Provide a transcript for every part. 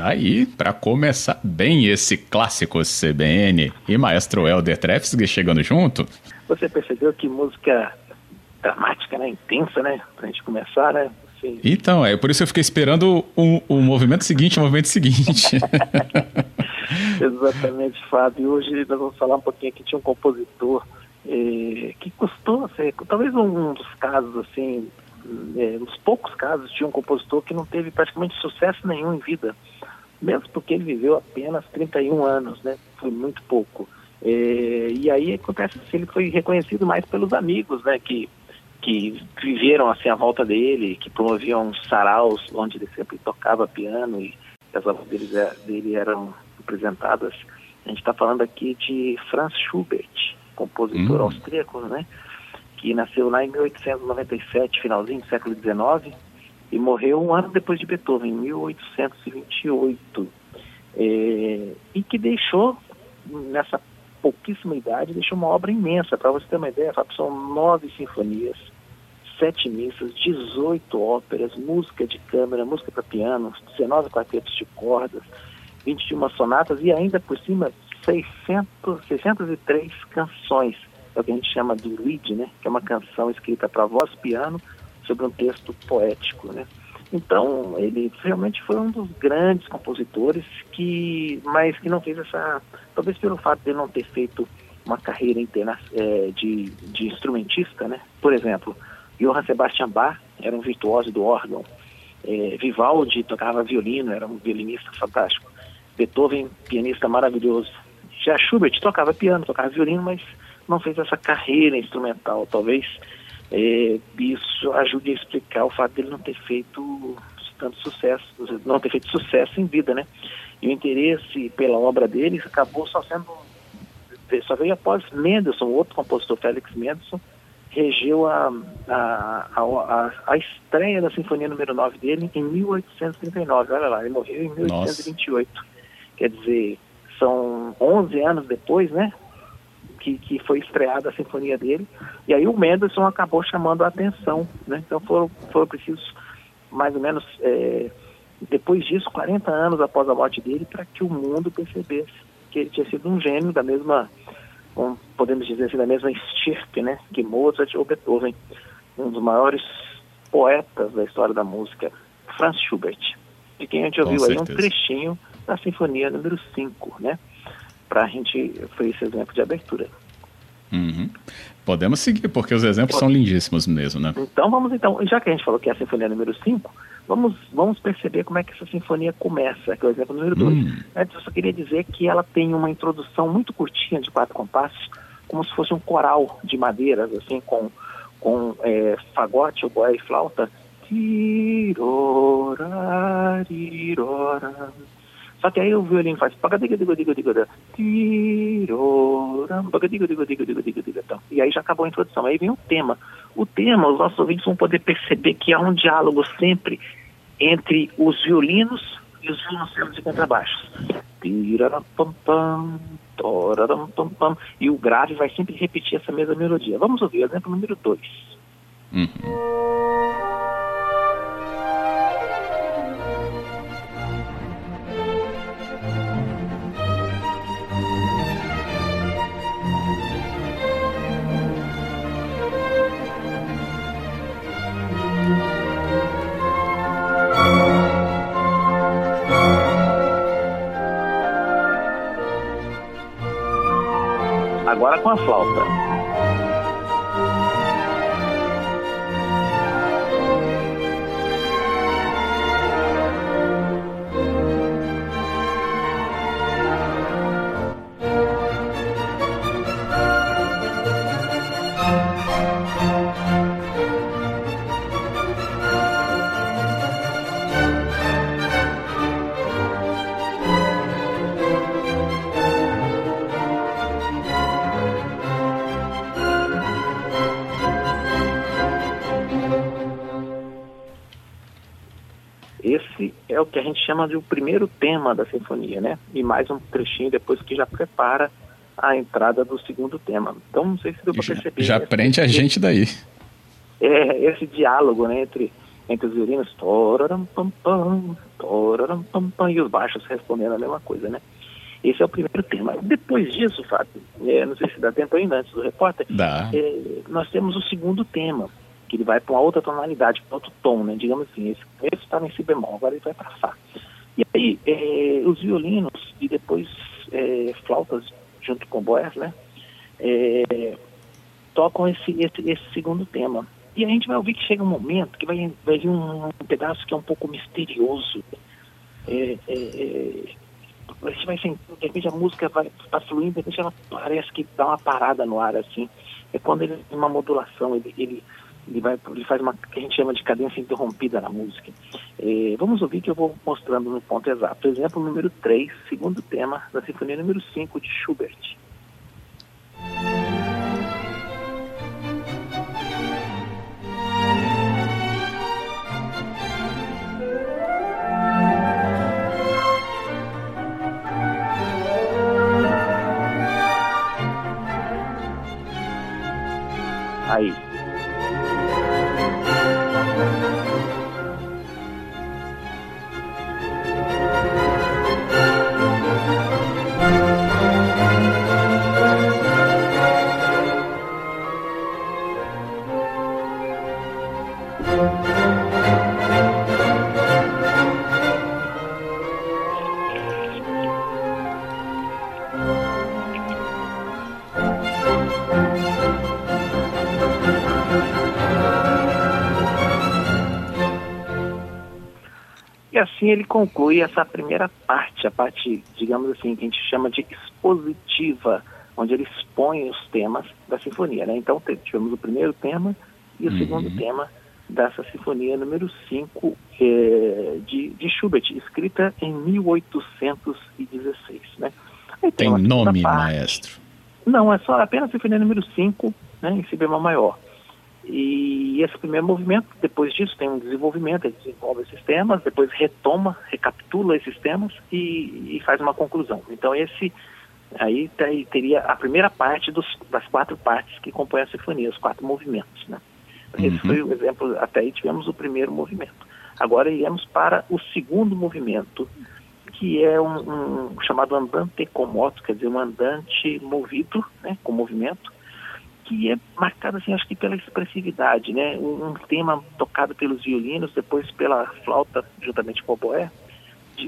Trefsguier. aí para começar bem esse clássico CBN e maestro Helder Trefsg chegando junto. Você percebeu que música dramática, né? Intensa, né? Pra gente começar, né? Então, é por isso que eu fiquei esperando o, o movimento seguinte, o movimento seguinte. Exatamente, Fábio. Hoje nós vamos falar um pouquinho aqui de um compositor eh, que custou ser, talvez um dos casos, assim, eh, uns poucos casos de um compositor que não teve praticamente sucesso nenhum em vida mesmo porque ele viveu apenas 31 anos, né? Foi muito pouco. É, e aí acontece que ele foi reconhecido mais pelos amigos, né? Que, que viveram assim à volta dele, que promoviam saraus onde ele sempre tocava piano e as obras dele, dele eram apresentadas. A gente está falando aqui de Franz Schubert, compositor hum. austríaco, né? Que nasceu lá em 1897, finalzinho do século XIX e morreu um ano depois de Beethoven, em 1828, é, e que deixou, nessa pouquíssima idade, deixou uma obra imensa. Para você ter uma ideia, são nove sinfonias, sete missas, 18 óperas, música de câmara, música para piano, 19 quartetos de cordas, 21 sonatas e ainda por cima 600, 603 canções, que a gente chama de lead, né? que é uma canção escrita para voz piano sobre um texto poético, né? Então, ele realmente foi um dos grandes compositores que, mas que não fez essa, talvez pelo fato de não ter feito uma carreira interna, é, de, de instrumentista, né? Por exemplo, Johann Sebastian Bach era um virtuoso do órgão, é, Vivaldi tocava violino, era um violinista fantástico, Beethoven, pianista maravilhoso, já Schubert tocava piano, tocava violino, mas não fez essa carreira instrumental, talvez é, isso ajude a explicar o fato dele não ter feito tanto sucesso, não ter feito sucesso em vida, né? E o interesse pela obra dele acabou só sendo, só veio após Mendelssohn, outro compositor, Félix Mendelssohn, regeu a, a, a, a, estreia da Sinfonia número 9 dele em 1839. Olha lá, ele morreu em 1828. Nossa. Quer dizer, são 11 anos depois, né? Que, que foi estreada a sinfonia dele. E aí o Mendelssohn acabou chamando a atenção, né? Então foram, foram precisos mais ou menos é, depois disso, 40 anos após a morte dele, para que o mundo percebesse que ele tinha sido um gênio da mesma, um, podemos dizer assim, da mesma estirpe, né? Que Mozart ou Beethoven, um dos maiores poetas da história da música, Franz Schubert, de quem a gente ouviu aí um trechinho da Sinfonia número 5, né? Para a gente, foi esse exemplo de abertura. Uhum. Podemos seguir, porque os exemplos Pode. são lindíssimos mesmo, né? Então vamos então, já que a gente falou que é a sinfonia número 5, vamos, vamos perceber como é que essa sinfonia começa, que é o exemplo número 2. Hum. Antes eu só queria dizer que ela tem uma introdução muito curtinha de quatro compassos, como se fosse um coral de madeiras, assim, com, com é, fagote, oboé e flauta. Tirora, só que aí o violino faz e aí já acabou a introdução. Aí vem o tema. O tema, os nossos ouvintes vão poder perceber que há um diálogo sempre entre os violinos e os violoncelos e contrabaixos. E o grave vai sempre repetir essa mesma melodia. Vamos ouvir o exemplo número 2. Uhum. Com a flauta. É o que a gente chama de o primeiro tema da sinfonia, né? E mais um trechinho depois que já prepara a entrada do segundo tema. Então, não sei se deu para perceber. Já prende a gente daí. É, esse diálogo né, entre, entre os violinos, toraram, pam, pam, toraram, pam, pam, e os baixos respondendo a mesma coisa, né? Esse é o primeiro tema. Depois disso, Fábio, é, não sei se dá tempo ainda antes do repórter, é, nós temos o segundo tema, que ele vai para outra tonalidade, para outro tom, né? Digamos assim, esse, esse estava em si bemol, agora ele vai para Fá. E aí, é, os violinos e depois é, flautas junto com boés, né? É, tocam esse, esse, esse segundo tema. E a gente vai ouvir que chega um momento que vai, vai vir um, um pedaço que é um pouco misterioso. É, é, é a gente vai sentindo, de repente a música vai tá fluindo, de repente ela parece que dá uma parada no ar, assim. É quando ele tem uma modulação, ele, ele, ele, vai, ele faz uma que a gente chama de cadência interrompida na música. É, vamos ouvir que eu vou mostrando no ponto exato. Exemplo número 3, segundo tema da Sinfonia número 5 de Schubert. aí. Thank you. Assim ele conclui essa primeira parte, a parte, digamos assim, que a gente chama de expositiva, onde ele expõe os temas da sinfonia. Né? Então tivemos o primeiro tema e o uhum. segundo tema dessa sinfonia número 5 é, de, de Schubert, escrita em 1816. Né? tem, tem nome, parte. maestro? Não, é só apenas a sinfonia número 5, né, em si bemol maior. E esse primeiro movimento, depois disso, tem um desenvolvimento, ele desenvolve esses temas, depois retoma, recapitula esses temas e, e faz uma conclusão. Então, esse aí teria a primeira parte dos, das quatro partes que compõem a sinfonia, os quatro movimentos. Né? Esse uhum. foi o exemplo, até aí tivemos o primeiro movimento. Agora iremos para o segundo movimento, que é um, um chamado andante comoto, quer dizer, um andante movido, né, com movimento, que é marcado assim, acho que pela expressividade, né? Um, um, tema tocado pelos violinos, depois pela flauta, juntamente com o boé,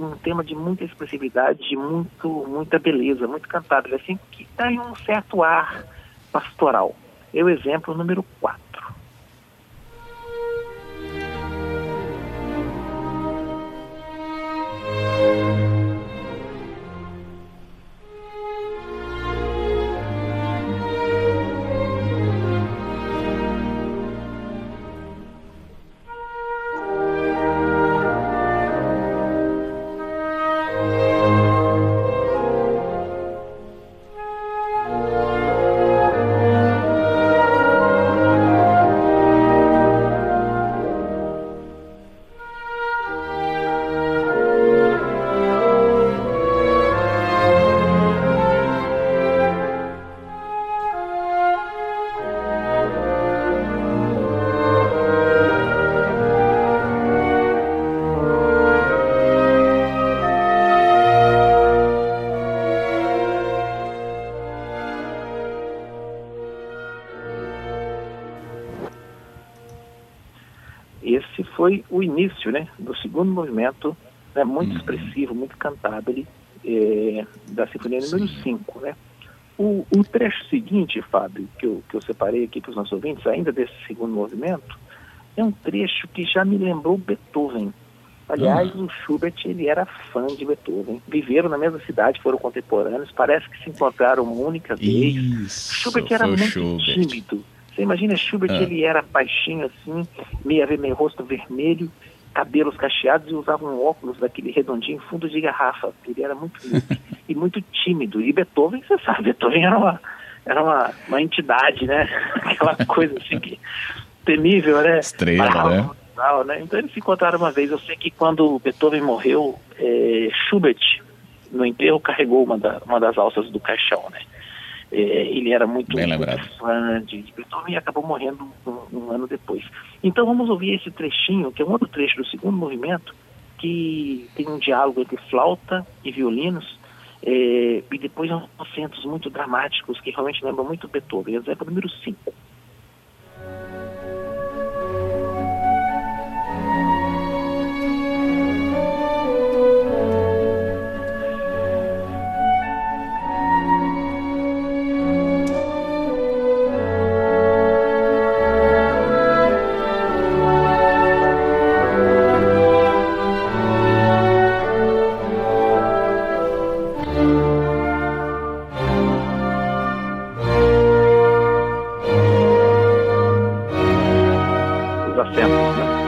um tema de muita expressividade, de muito, muita beleza, muito cantável, assim, que dá um certo ar pastoral. É o exemplo número 4. O início né, do segundo movimento, né, muito uhum. expressivo, muito cantável, é, da Sinfonia número 5. Né? O, o, trecho seguinte, Fábio, que eu, que eu separei aqui para os nossos ouvintes, ainda desse segundo movimento, é um trecho que já me lembrou Beethoven. Aliás, uhum. o Schubert ele era fã de Beethoven. Viveram na mesma cidade, foram contemporâneos, parece que se encontraram uma única vez. Isso, Schubert era muito Schubert. tímido você imagina Schubert, ah. ele era baixinho assim, meio, meio rosto vermelho, cabelos cacheados e usava um óculos daquele redondinho, fundo de garrafa. Ele era muito e muito tímido. E Beethoven, você sabe, Beethoven era uma, era uma, uma entidade, né? Aquela coisa assim que temível, né? Estrela, bravo, né? tal, né? Então eles se encontraram uma vez. Eu sei que quando Beethoven morreu, é, Schubert, no enterro, carregou uma, da, uma das alças do caixão, né? É, ele era muito, muito fã de Beethoven e acabou morrendo um, um, ano depois. Então vamos ouvir esse trechinho, que é um outro trecho do segundo movimento, que tem um diálogo entre flauta e violinos, é, e depois uns acentos muito dramáticos que realmente lembram muito Beethoven. Exemplo número 5. assentos. Né?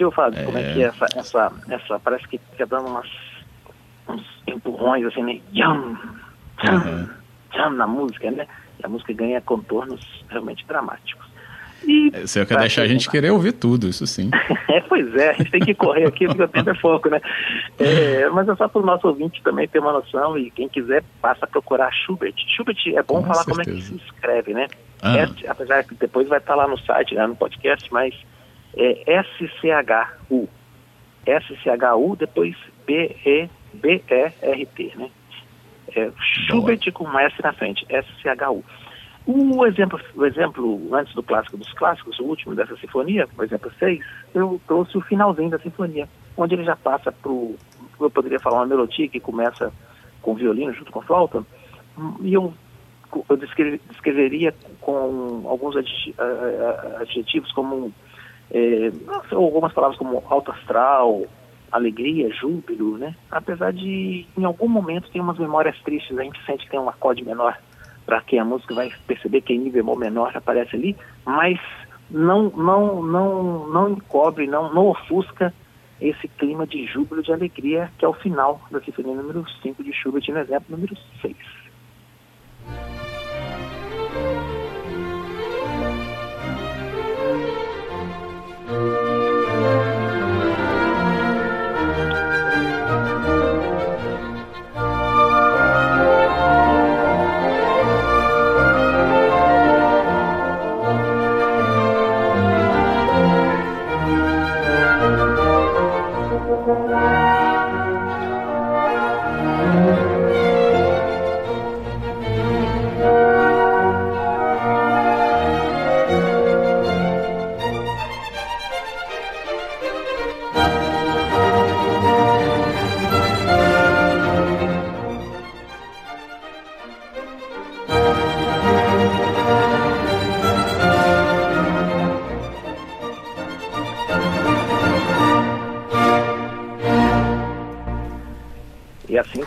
Sentiu, Fábio? É... Como é que é essa, essa, essa parece que fica dando umas, uns empurrões assim, né? Yam, yam, uhum. yam na música, né? E a música ganha contornos realmente dramáticos. E, é, Você quer deixar a gente querer ouvir tudo, isso sim. é, pois é, a gente tem que correr aqui porque o tempo é foco, né? É, mas é só para o nosso ouvinte também ter uma noção e quem quiser passa a procurar Schubert. Schubert é bom Com falar certeza. como é que se escreve, né? Ah. É, apesar que depois vai estar lá no site, né, no podcast, mas é SCHU. SCHU, depois B-E-B-E-R-T, né? É, Schubert com S na frente, SCHU. O exemplo, o exemplo, antes do clássico dos clássicos, o último dessa sinfonia, o exemplo 6, eu trouxe o finalzinho da sinfonia, onde ele já passa para eu poderia falar uma melodia que começa com violino junto com flauta, e eu, eu descreveria com alguns adjetivos como é, algumas palavras como alto astral, alegria, júbilo, né? Apesar de, em algum momento, tem umas memórias tristes, a gente sente que tem um acorde menor, para quem a música vai perceber que em nível bemol menor aparece ali, mas não, não, não, não encobre, não, não ofusca esse clima de júbilo, de alegria, que é o final da sinfonia número 5 de Schubert, no exemplo número 6.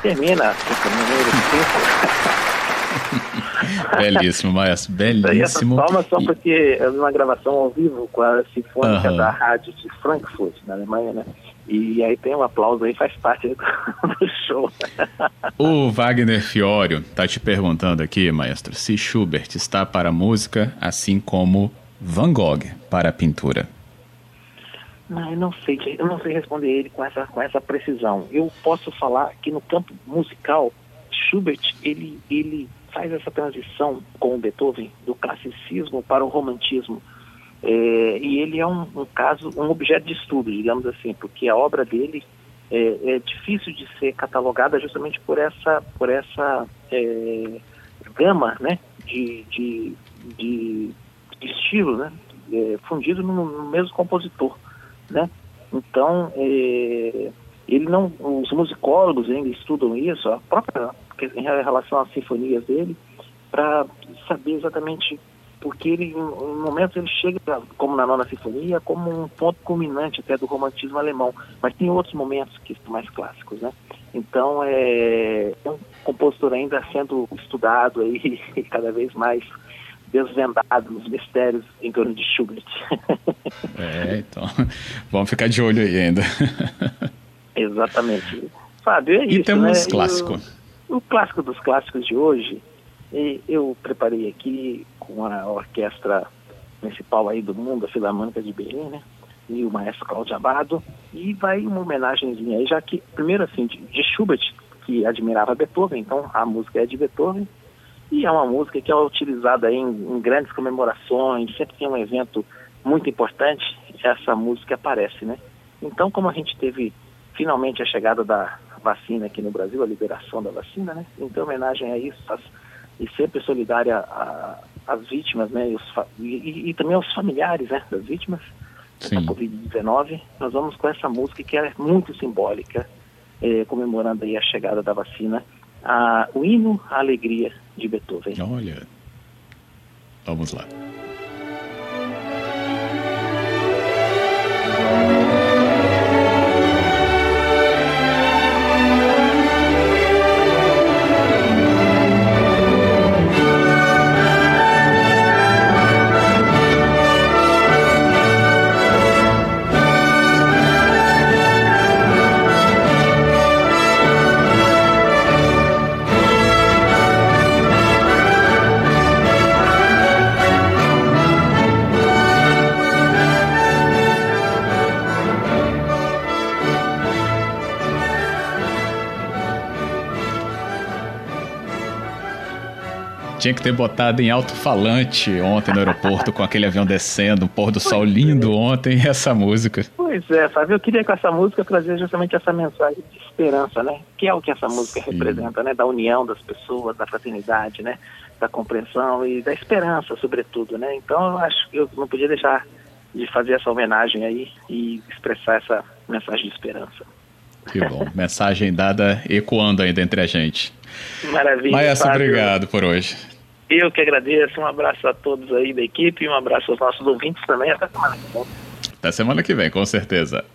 Termina Belíssimo, Maestro, belíssimo. Palmas só porque é uma gravação ao vivo com a Sinfônica uhum. da Rádio de Frankfurt, na Alemanha, né? E aí tem um aplauso aí, faz parte do show. o Wagner Fiorio tá te perguntando aqui, maestro, se Schubert está para a música, assim como Van Gogh para a pintura. Não, eu não sei, eu não sei responder ele com essa, com essa precisão. Eu posso falar que no campo musical, Schubert, ele, ele faz essa transição com o Beethoven do classicismo para o romantismo. É, e ele é um, um, caso, um objeto de estudo, digamos assim, porque a obra dele é, é difícil de ser catalogada justamente por essa, por essa é, gama né, de, de, de, de estilo né, é, fundido no, no mesmo compositor né? Então, é, ele não, os musicólogos ainda estudam isso, a própria em relação às sinfonias dele, para saber exatamente porque ele, em momentos ele chega, como na nona sinfonia, como um ponto culminante até do romantismo alemão, mas tem outros momentos que são mais clássicos, né? Então é, é um compositor ainda sendo estudado aí cada vez mais desvendado os mistérios em torno de Schubert. é, então vamos ficar de olho aí ainda. Exatamente. Fábio, é e isso, temos né? clássico. O, o clássico dos clássicos de hoje, eu preparei aqui com a orquestra principal aí do mundo, a Filarmônica de Berlim, né? E o maestro Cláudio Abado. E vai uma homenagenzinha aí, já que, primeiro assim, de, de Schubert, que admirava Beethoven, então a música é de Beethoven. E é uma música que é utilizada em, em grandes comemorações, sempre tem um evento muito importante, essa música aparece, né? Então, como a gente teve finalmente a chegada da vacina aqui no Brasil, a liberação da vacina, né? Então, homenagem a isso, as, e sempre solidária às vítimas, né? E, os, e, e, também aos familiares, né? Das vítimas Sim. da Covid-19. Nós vamos com essa música que é muito simbólica, é, comemorando aí a chegada da vacina, a, o hino à alegria de Beethoven. Olha, vamos lá. Tinha que ter botado em alto-falante ontem no aeroporto, com aquele avião descendo, um pôr do sol lindo ontem, e essa música. Pois é, Fábio, eu queria com essa música trazer justamente essa mensagem de esperança, né? Que é o que essa música Sim. representa, né? Da união das pessoas, da fraternidade, né? Da compreensão e da esperança, sobretudo, né? Então, eu acho que eu não podia deixar de fazer essa homenagem aí e expressar essa mensagem de esperança. Que bom. Mensagem dada ecoando ainda entre a gente. Maravilha. Maestro, obrigado por hoje. Eu que agradeço. Um abraço a todos aí da equipe e um abraço aos nossos ouvintes também. Até semana que vem. Até semana que vem, com certeza.